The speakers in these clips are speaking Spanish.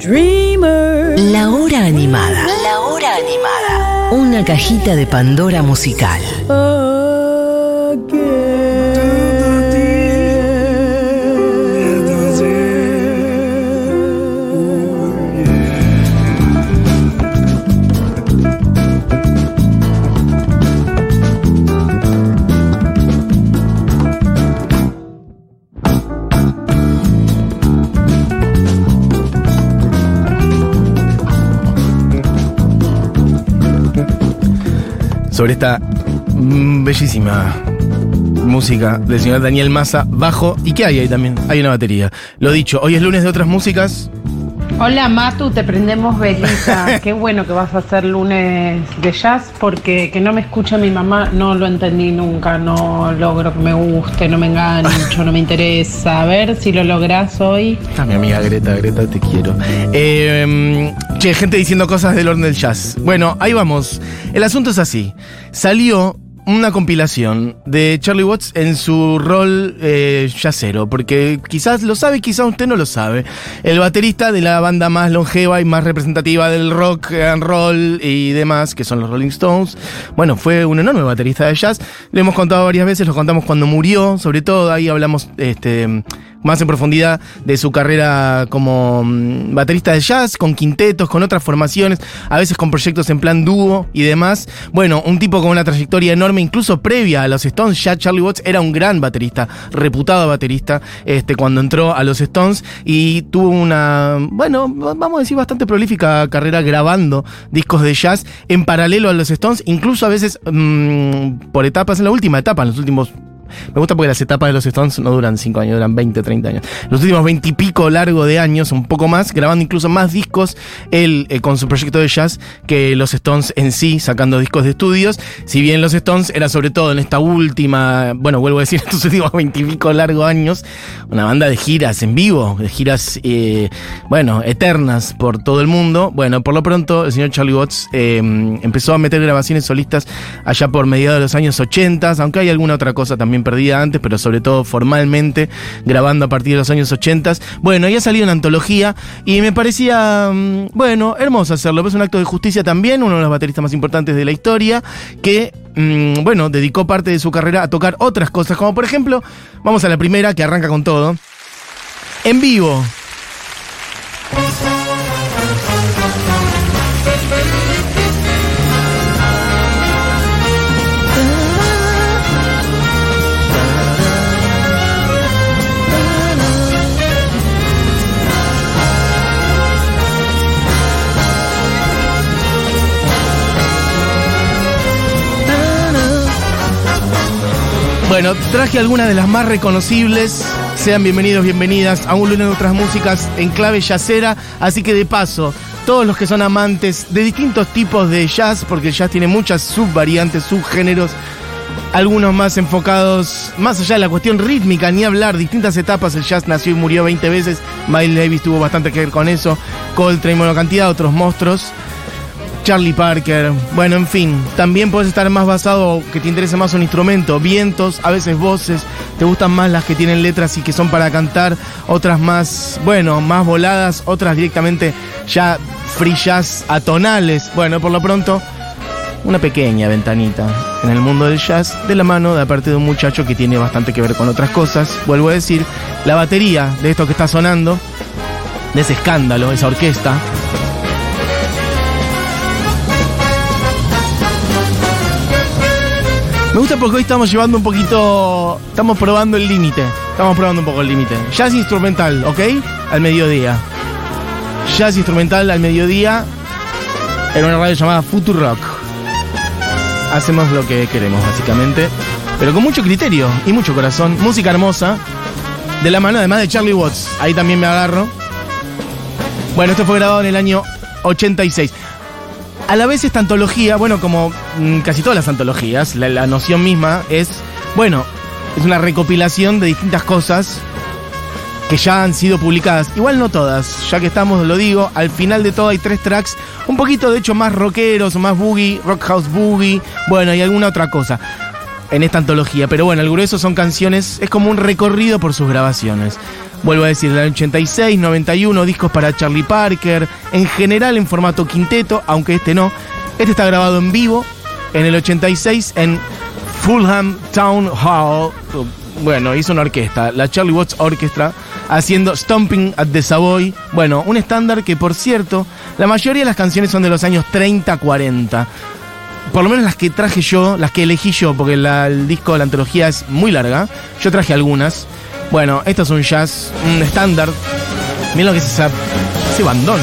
dreamer. La hora animada. La hora animada. Una cajita de Pandora musical. Sobre esta mm, bellísima música del señor Daniel Massa, bajo. ¿Y qué hay ahí también? Hay una batería. Lo dicho, hoy es lunes de otras músicas. Hola Matu, te prendemos velita. Qué bueno que vas a hacer lunes de jazz porque que no me escuche mi mamá no lo entendí nunca, no logro que me guste, no me engancho, no me interesa. A ver si lo lográs hoy. Está mi amiga Greta, Greta, te quiero. Eh, che, gente diciendo cosas del orden del jazz. Bueno, ahí vamos. El asunto es así. Salió una compilación de Charlie Watts en su rol eh, yacero, porque quizás lo sabe, quizás usted no lo sabe. El baterista de la banda más longeva y más representativa del rock and roll y demás, que son los Rolling Stones. Bueno, fue un enorme baterista de jazz. Lo hemos contado varias veces, lo contamos cuando murió, sobre todo ahí hablamos este, más en profundidad de su carrera como mm, baterista de jazz, con quintetos, con otras formaciones, a veces con proyectos en plan dúo y demás. Bueno, un tipo con una trayectoria enorme, incluso previa a los Stones, ya Charlie Watts era un gran baterista, reputado baterista, este, cuando entró a los Stones y tuvo una, bueno, vamos a decir, bastante prolífica carrera grabando discos de jazz en paralelo a los Stones, incluso a veces mmm, por etapas, en la última etapa, en los últimos me gusta porque las etapas de los Stones no duran 5 años, duran 20, 30 años. Los últimos 20 y pico largo de años, un poco más, grabando incluso más discos él eh, con su proyecto de jazz que los Stones en sí, sacando discos de estudios. Si bien los Stones era sobre todo en esta última, bueno, vuelvo a decir, estos últimos 20 y pico largo años, una banda de giras en vivo, de giras, eh, bueno, eternas por todo el mundo. Bueno, por lo pronto el señor Charlie Watts eh, empezó a meter grabaciones solistas allá por mediados de los años 80, aunque hay alguna otra cosa también perdida antes, pero sobre todo formalmente, grabando a partir de los años 80. Bueno, ya ha salido una antología y me parecía, mm, bueno, hermoso hacerlo. Es un acto de justicia también, uno de los bateristas más importantes de la historia, que, mmm, bueno, dedicó parte de su carrera a tocar otras cosas, como por ejemplo, vamos a la primera, que arranca con todo. En vivo. Bueno, traje algunas de las más reconocibles. Sean bienvenidos, bienvenidas a un lunes de otras músicas en clave yacera. Así que de paso, todos los que son amantes de distintos tipos de jazz, porque el jazz tiene muchas subvariantes, subgéneros, algunos más enfocados más allá de la cuestión rítmica, ni hablar, distintas etapas. El jazz nació y murió 20 veces. Miles Davis tuvo bastante que ver con eso. Coltrane, bueno, cantidad de otros monstruos. Charlie Parker, bueno, en fin, también puedes estar más basado, que te interese más un instrumento, vientos, a veces voces, te gustan más las que tienen letras y que son para cantar, otras más, bueno, más voladas, otras directamente ya jazz atonales, bueno, por lo pronto, una pequeña ventanita en el mundo del jazz de la mano de aparte de un muchacho que tiene bastante que ver con otras cosas, vuelvo a decir, la batería de esto que está sonando, de ese escándalo, esa orquesta, gusta porque hoy estamos llevando un poquito. Estamos probando el límite. Estamos probando un poco el límite. Jazz instrumental, ¿ok? Al mediodía. Jazz instrumental al mediodía. En una radio llamada Future Rock. Hacemos lo que queremos, básicamente. Pero con mucho criterio y mucho corazón. Música hermosa. De la mano, además de Charlie Watts. Ahí también me agarro. Bueno, esto fue grabado en el año 86 a la vez esta antología, bueno, como mm, casi todas las antologías, la, la, noción misma es, bueno, es una recopilación de distintas cosas que ya han sido publicadas. Igual no todas, ya que estamos, lo digo, al final de todo hay tres tracks, un poquito de hecho más rockeros, más boogie, rock house boogie, bueno, y alguna otra cosa. En esta antología. Pero bueno, el grueso son canciones, es como un recorrido por sus grabaciones. Vuelvo a decir, el 86, 91, discos para Charlie Parker, en general en formato quinteto, aunque este no. Este está grabado en vivo en el 86 en Fulham Town Hall. Bueno, hizo una orquesta, la Charlie Watts Orchestra, haciendo Stomping at the Savoy. Bueno, un estándar que, por cierto, la mayoría de las canciones son de los años 30, 40 por lo menos las que traje yo, las que elegí yo, porque el disco, la antología es muy larga. Yo traje algunas. Bueno, esto es un jazz, un estándar. Miren lo que es esa, ese bandón.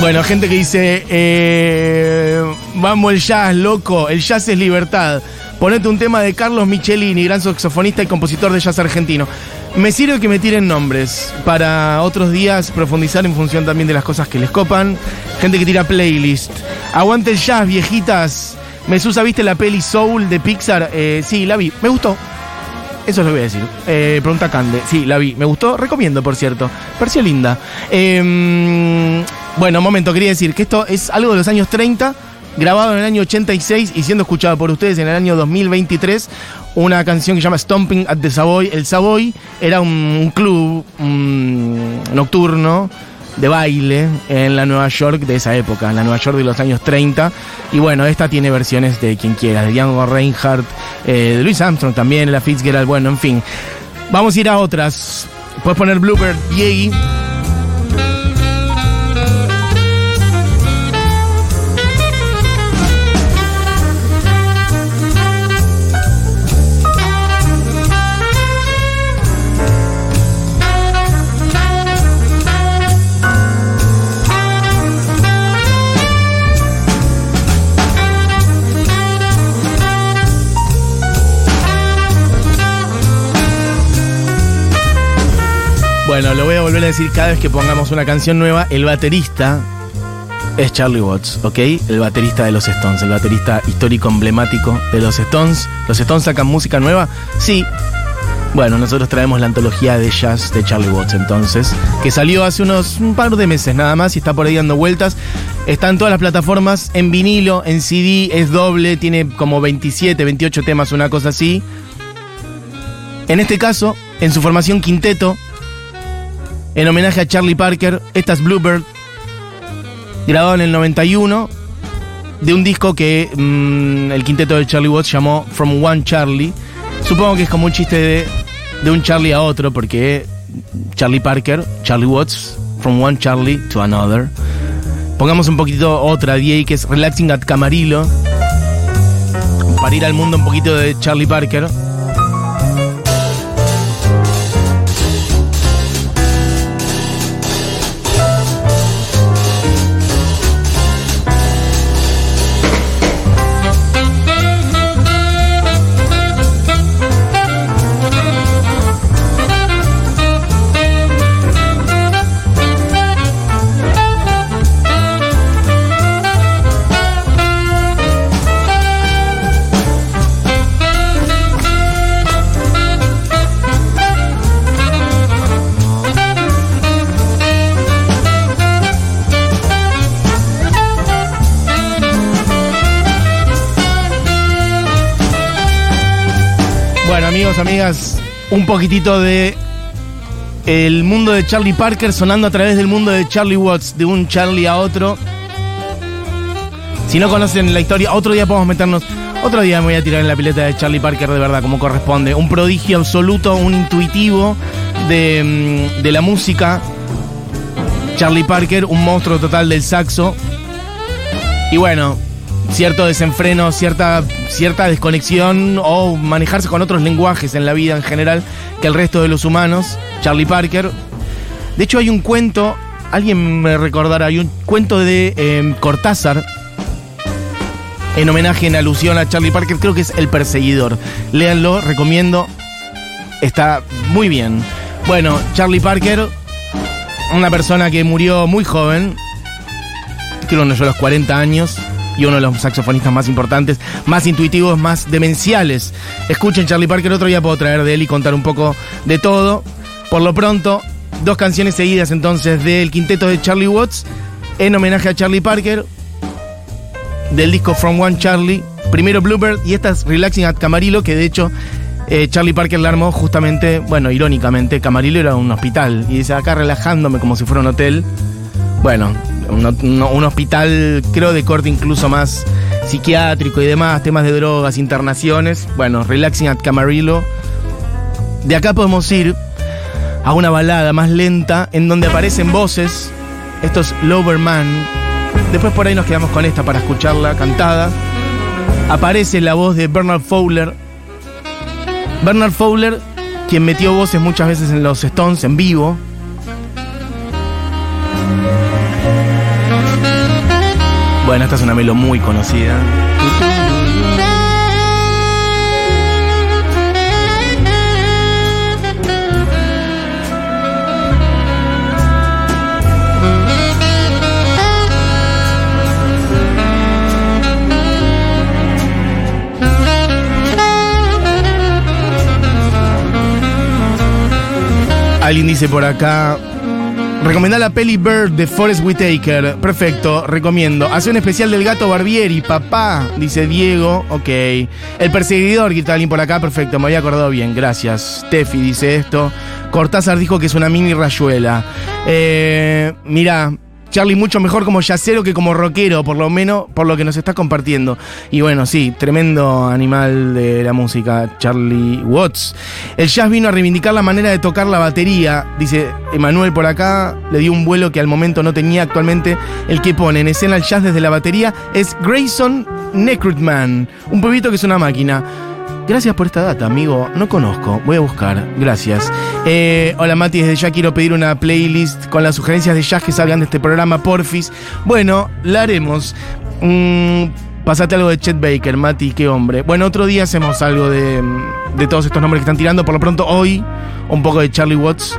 Bueno, gente que dice, eh, vamos el jazz, loco, el jazz es libertad. Ponete un tema de Carlos Michelini, gran saxofonista y compositor de jazz argentino. Me sirve que me tiren nombres para otros días profundizar en función también de las cosas que les copan. Gente que tira playlist. Aguante el jazz, viejitas. Mesusa, ¿viste la peli Soul de Pixar? Eh, sí, la vi. Me gustó. Eso es lo voy a decir. Eh, pregunta Cande. Sí, la vi. Me gustó. Recomiendo, por cierto. Pareció linda. Eh, bueno, momento. Quería decir que esto es algo de los años 30 grabado en el año 86 y siendo escuchado por ustedes en el año 2023, una canción que se llama Stomping at the Savoy. El Savoy era un, club nocturno de baile en la Nueva York de esa época, en la Nueva York de los años 30. Y bueno, esta tiene versiones de quien quiera, de Django Reinhardt, eh, de Louis Armstrong también, la Fitzgerald, bueno, en fin. Vamos a ir a otras. Puedes poner Bluebird Yegi. Bueno, lo voy a volver a decir cada vez que pongamos una canción nueva. El baterista es Charlie Watts, ¿ok? El baterista de los Stones, el baterista histórico emblemático de los Stones. ¿Los Stones sacan música nueva? Sí. Bueno, nosotros traemos la antología de jazz de Charlie Watts entonces, que salió hace unos un par de meses nada más y está por ahí dando vueltas. Está en todas las plataformas, en vinilo, en CD, es doble, tiene como 27, 28 temas, una cosa así. En este caso, en su formación quinteto, en homenaje a Charlie Parker. Esta es Bluebird, grabado en el 91, de un disco que mm, el quinteto de Charlie Watts llamó From One Charlie. Supongo que es como un chiste de, de un Charlie a otro, porque Charlie Parker, Charlie Watts, From One Charlie to Another. Pongamos un poquito otra DA que es Relaxing at Camarillo, para ir al mundo un poquito de Charlie Parker. Amigos, amigas, un poquitito de el mundo de Charlie Parker sonando a través del mundo de Charlie Watts, de un Charlie a otro. Si no conocen la historia, otro día podemos meternos. Otro día me voy a tirar en la pileta de Charlie Parker de verdad, como corresponde. Un prodigio absoluto, un intuitivo de, mm, de la música. Charlie Parker, un monstruo total del saxo. Y bueno, cierto desenfreno, cierta, cierta desconexión o manejarse con otros lenguajes en la vida en general que el resto de los humanos. Charlie Parker. De hecho, hay un cuento, alguien me recordará, hay un cuento de em, Cortázar en homenaje, en alusión a Charlie Parker, creo que es El Perseguidor. Léanlo, recomiendo. Está muy bien. Bueno, Charlie Parker, una persona que murió muy joven, creo que no a los 40 años, y uno de los saxofonistas más importantes, más intuitivos, más demenciales. Escuchen Charlie Parker, otro día puedo traer de él y contar un poco de todo. Por lo pronto, dos canciones seguidas entonces del quinteto de Charlie Watts en homenaje a Charlie Parker del disco From One Charlie. Primero Bluebird y esta es Relaxing at Camarillo, que de hecho eh, Charlie Parker la armó justamente, bueno, irónicamente, Camarillo era un hospital y dice acá relajándome como si fuera un hotel. Bueno, un, hospital creo de corte incluso más psiquiátrico y demás, temas de drogas, internaciones. Bueno, Relaxing at Camarillo. De acá podemos ir a una balada más lenta en donde aparecen voces. Esto es Loverman. Después por ahí nos quedamos con esta para escucharla cantada. Aparece la voz de Bernard Fowler. Bernard Fowler, quien metió voces muchas veces en los Stones en vivo. Bueno, esta es una melo muy conocida. Alguien dice por acá. Recomendá la peli Bird de Forrest Whitaker. Perfecto, recomiendo. Hace un especial del gato Barbieri, papá, dice Diego. Ok. El perseguidor, grita alguien por acá. Perfecto, me había acordado bien. Gracias. Tefi dice esto. Cortázar dijo que es una mini rayuela. Eh, mira, Charlie mucho mejor como yacero que como rockero, por lo menos por lo que nos está compartiendo. Y bueno, sí, tremendo animal de la música, Charlie Watts. El jazz vino a reivindicar la manera de tocar la batería, dice Emanuel por acá, le dio un vuelo que al momento no tenía actualmente. El que pone en escena el jazz desde la batería es Grayson Necrutman, un pebito que es una máquina. Gracias por esta data, amigo. No conozco. Voy a buscar. Gracias. Eh, hola, Mati. Desde ya quiero pedir una playlist con las sugerencias de jazz que salgan de este programa, porfis. Bueno, la haremos. Mm, Pásate algo de Chet Baker, Mati, qué hombre. Bueno, otro día hacemos algo de, de todos estos nombres que están tirando. Por lo pronto, hoy, un poco de Charlie Watts.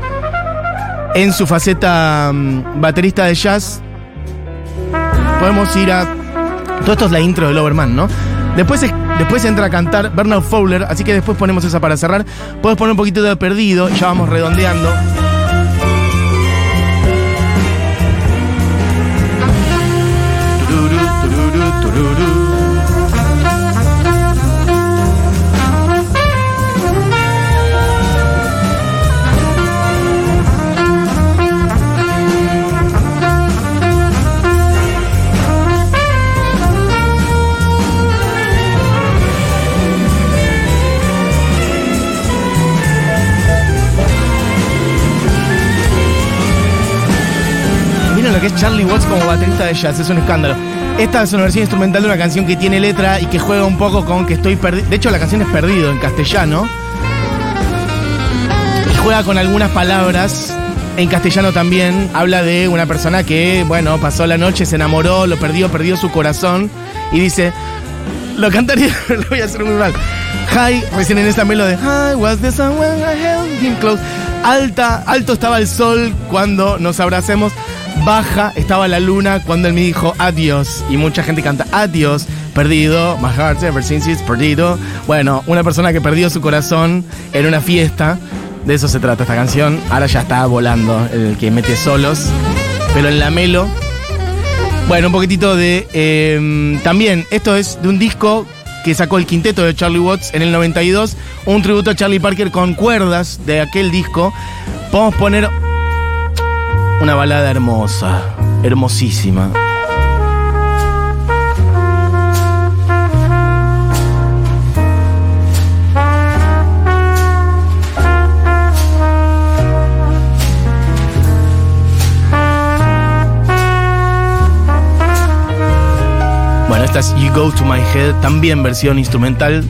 En su faceta mm, baterista de jazz, podemos ir a. Todo esto es la intro del Overman, ¿no? Después, es- después entra a cantar Bernard Fowler, así que después ponemos esa para cerrar. Puedes poner un poquito de perdido, ya vamos redondeando. Es Charlie Watts como baterista de jazz, es un escándalo. Esta es una versión instrumental de una canción que tiene letra y que juega un poco con que estoy perdido. De hecho, la canción es perdido en castellano. Y juega con algunas palabras. En castellano también habla de una persona que, bueno, pasó la noche, se enamoró, lo perdió, perdió su corazón. Y dice, lo cantaría, lo voy a hacer muy mal. High, recién en esta melodía. High was the sun I held him close. Alta, alto estaba el sol cuando nos abracemos. Baja estaba la luna cuando él me dijo adiós. Y mucha gente canta adiós, perdido, my heart ever since it's perdido. Bueno, una persona que perdió su corazón en una fiesta. De eso se trata esta canción. Ahora ya está volando el que mete solos. Pero en la melo bueno, un poquitito de. eh, también, esto es de un disco que sacó el quinteto de Charlie Watts en el 92. Un tributo a Charlie Parker con cuerdas de aquel disco. Podemos poner una balada hermosa, hermosísima. Bueno, esta es You Go to My Head, también versión instrumental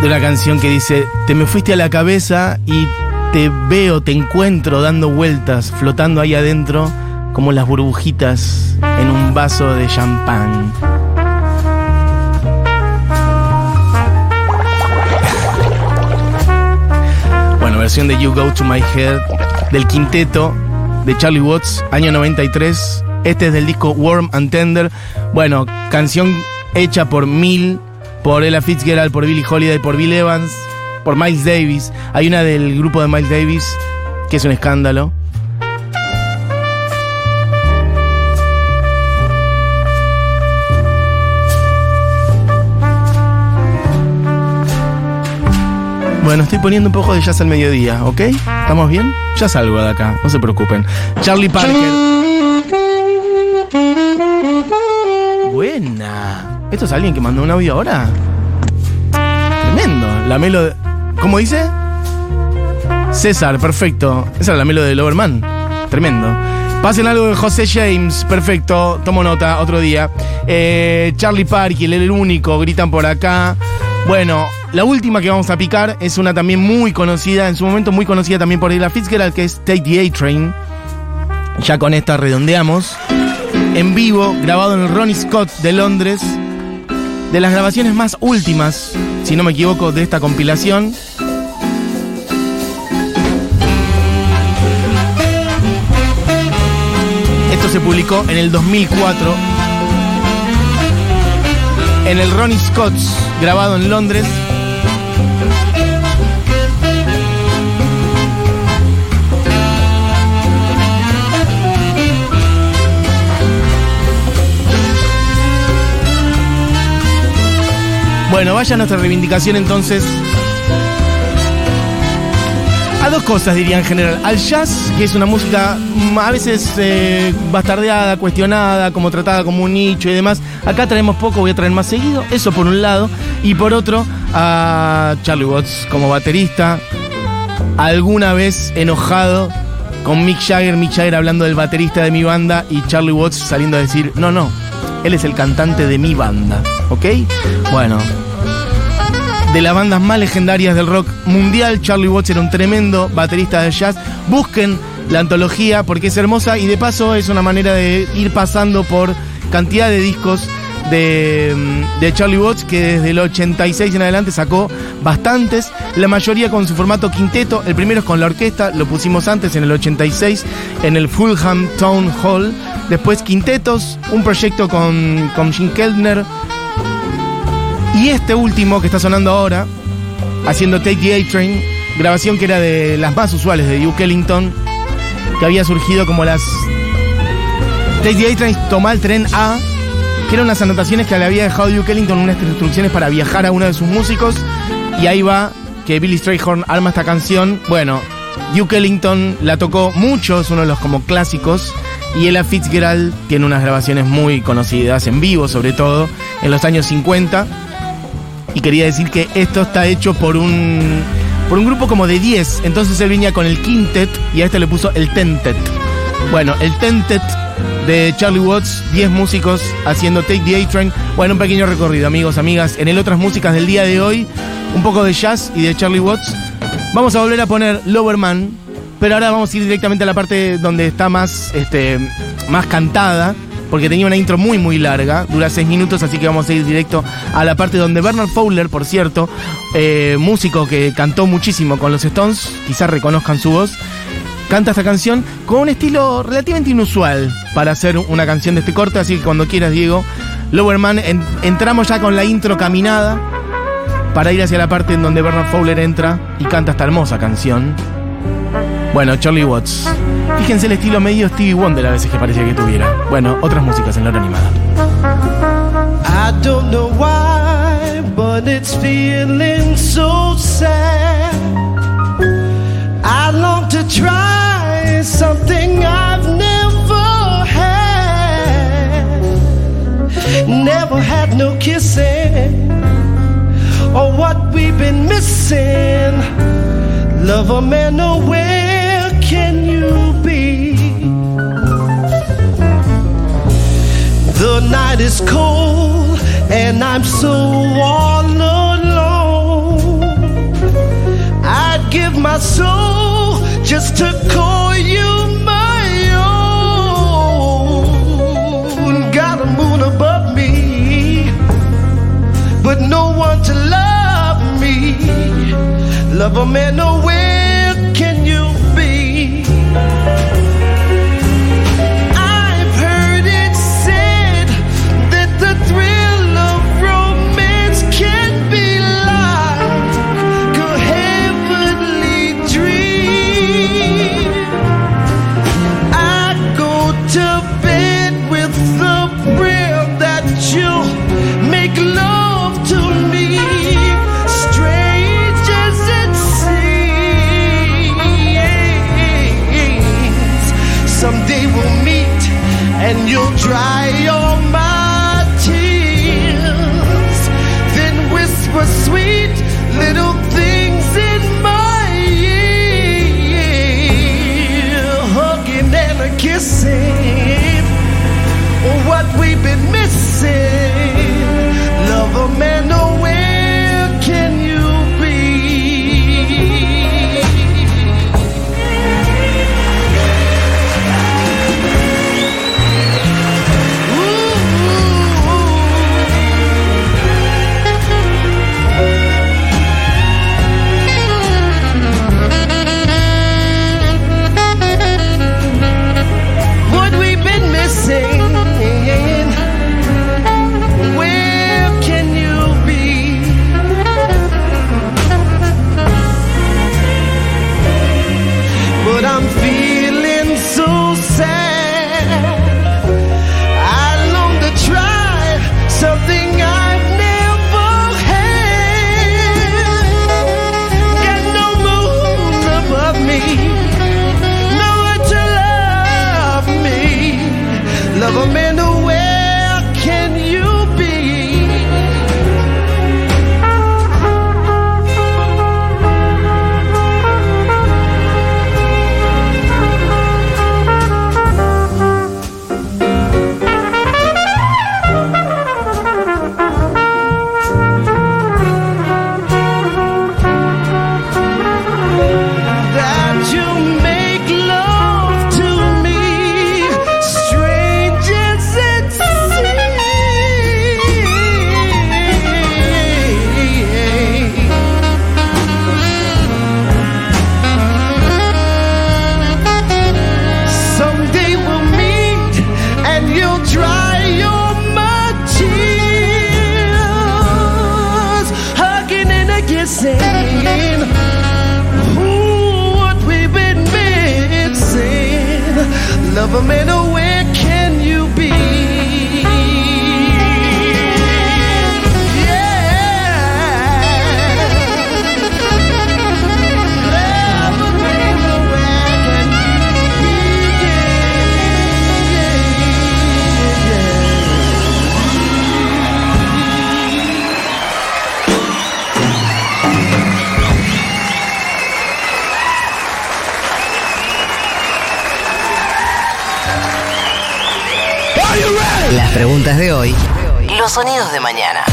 de una canción que dice, te me fuiste a la cabeza y te veo, te encuentro dando vueltas, flotando ahí adentro como las burbujitas en un vaso de champán. Bueno, versión de You Go to My Head del quinteto de Charlie Watts, año 93. Este es del disco Warm and Tender. Bueno, canción hecha por Mil, por Ella Fitzgerald, por Billie Holiday, por Bill Evans. Por Miles Davis. Hay una del grupo de Miles Davis que es un escándalo. Bueno, estoy poniendo un poco de jazz al mediodía, ¿ok? ¿Estamos bien? Ya salgo de acá, no se preocupen. Charlie Parker. Buena. ¿Esto es alguien que mandó un audio ahora? Tremendo. La melo. ¿Cómo dice? César, perfecto. Esa era la melo de Loverman. Tremendo. Pasen algo de José James, perfecto. Tomo nota, otro día. Eh, Charlie Parker, el único, gritan por acá. Bueno, la última que vamos a picar es una también muy conocida, en su momento muy conocida también por Ella Fitzgerald, que es Take the A-Train. Ya con esta redondeamos. En vivo, grabado en el Ronnie Scott de Londres. De las grabaciones más últimas, si no me equivoco, de esta compilación. Esto se publicó en el 2004 en el Ronnie Scott's, grabado en Londres. Bueno, vaya nuestra reivindicación entonces a dos cosas diría en general. Al jazz, que es una música mm, a veces eh, bastardeada, cuestionada, como tratada como un nicho y demás. Acá traemos poco, voy a traer más seguido. Eso por un lado. Y por otro, a Charlie Watts como baterista. Alguna vez enojado con Mick Jagger, Mick Jagger hablando del baterista de mi banda y Charlie Watts saliendo a decir, no, no, él es el cantante de mi banda. ¿Ok? Bueno, de las bandas más legendarias del rock mundial. Charlie Watts era un tremendo baterista de jazz. Busquen la antología porque es hermosa y de paso es una manera de ir pasando por cantidad de discos de, de, Charlie Watts que desde el 86 en adelante sacó bastantes, la mayoría con su formato quinteto, el primero es con la orquesta, lo pusimos antes en el 86 en el Fulham Town Hall, después quintetos, un proyecto con, con Jim Keltner, y este último que está sonando ahora, haciendo Take the A-Train, grabación que era de las más usuales de Duke Ellington, que había surgido como las. Take the A-Train, toma el tren A, que eran unas anotaciones que le había dejado Duke Ellington, unas instrucciones para viajar a uno de sus músicos, y ahí va que Billy Strayhorn arma esta canción. Bueno, Duke Ellington la tocó mucho, es uno de los como clásicos. Y Ella Fitzgerald tiene unas grabaciones muy conocidas, en vivo sobre todo, en los años 50 y quería decir que esto está hecho por un por un grupo como de 10. Entonces él venía con el quintet y a este le puso el tentet. Bueno, el tentet de Charlie Watts, 10 músicos haciendo Take the A-Train. Bueno, un pequeño recorrido, amigos, amigas. En el otras músicas del día de hoy, un poco de jazz y de Charlie Watts. Vamos a volver a poner Lowerman, pero ahora vamos a ir directamente a la parte donde está más, este, más cantada porque tenía una intro muy muy larga, dura seis minutos, así que vamos a ir directo a la parte donde Bernard Fowler, por cierto, eh, músico que cantó muchísimo con los Stones, quizás reconozcan su voz, canta esta canción con un estilo relativamente inusual para hacer una canción de este corte, así que cuando quieras, Diego, Lowerman, entramos ya con la intro caminada para ir hacia la parte en donde Bernard Fowler entra y canta esta hermosa canción. Bueno, Charlie Watts. Fíjense el estilo medio Stevie Wonder a veces que parecía que tuviera. Bueno, otras músicas en la hora animada. I don't know why, but it's feeling so sad. What we've been missing. Love a man oh, away. can you be? The night is cold and I'm so all alone. I'd give my soul just to call you my own. Got a moon above me, but no one to love. Love a man away. and you'll dry all my tears. Then whisper sweet little things in my ear, hugging and a kissing. What we've been missing, love a man. de hoy, los sonidos de mañana.